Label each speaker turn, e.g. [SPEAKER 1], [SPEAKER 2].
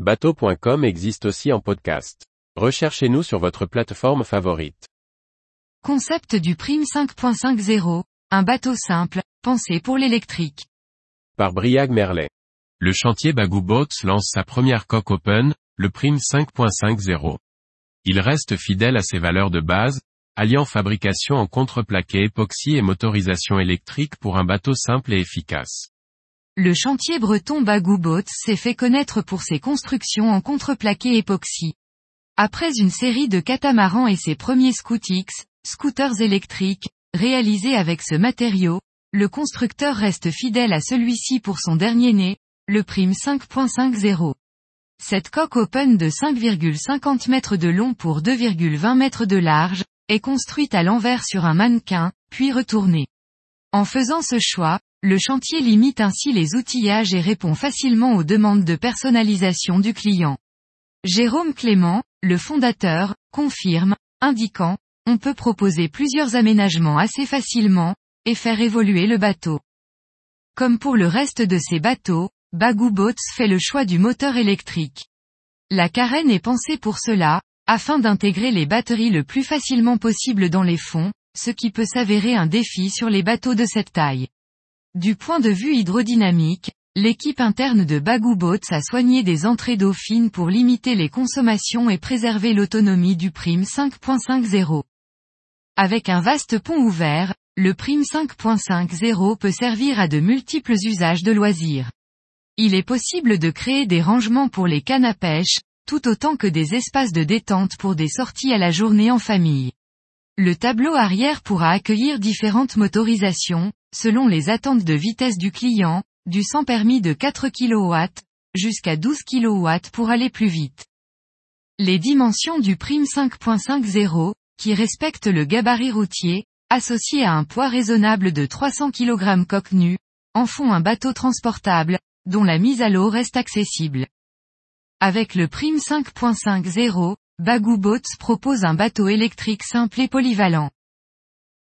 [SPEAKER 1] Bateau.com existe aussi en podcast. Recherchez-nous sur votre plateforme favorite.
[SPEAKER 2] Concept du Prime 5.50, un bateau simple, pensé pour l'électrique.
[SPEAKER 1] Par Briag Merlet.
[SPEAKER 3] Le chantier Bagou Boats lance sa première coque open, le Prime 5.50. Il reste fidèle à ses valeurs de base, alliant fabrication en contreplaqué époxy et motorisation électrique pour un bateau simple et efficace.
[SPEAKER 2] Le chantier breton Bagou Boats s'est fait connaître pour ses constructions en contreplaqué époxy. Après une série de catamarans et ses premiers Scootix, scooters électriques, réalisés avec ce matériau, le constructeur reste fidèle à celui-ci pour son dernier né, le Prime 5.50. Cette coque open de 5,50 mètres de long pour 2,20 mètres de large, est construite à l'envers sur un mannequin, puis retournée. En faisant ce choix, le chantier limite ainsi les outillages et répond facilement aux demandes de personnalisation du client. Jérôme Clément, le fondateur, confirme, indiquant, on peut proposer plusieurs aménagements assez facilement, et faire évoluer le bateau. Comme pour le reste de ses bateaux, Bagou Boats fait le choix du moteur électrique. La carène est pensée pour cela, afin d'intégrer les batteries le plus facilement possible dans les fonds, ce qui peut s'avérer un défi sur les bateaux de cette taille. Du point de vue hydrodynamique, l'équipe interne de Bagou Boats a soigné des entrées d'eau fine pour limiter les consommations et préserver l'autonomie du Prime 5.50. Avec un vaste pont ouvert, le Prime 5.50 peut servir à de multiples usages de loisirs. Il est possible de créer des rangements pour les cannes à pêche, tout autant que des espaces de détente pour des sorties à la journée en famille. Le tableau arrière pourra accueillir différentes motorisations, selon les attentes de vitesse du client, du sans permis de 4 kW, jusqu'à 12 kW pour aller plus vite. Les dimensions du Prime 5.50, qui respecte le gabarit routier, associé à un poids raisonnable de 300 kg coque nue, en font un bateau transportable, dont la mise à l'eau reste accessible. Avec le Prime 5.50, Bagou Boats propose un bateau électrique simple et polyvalent.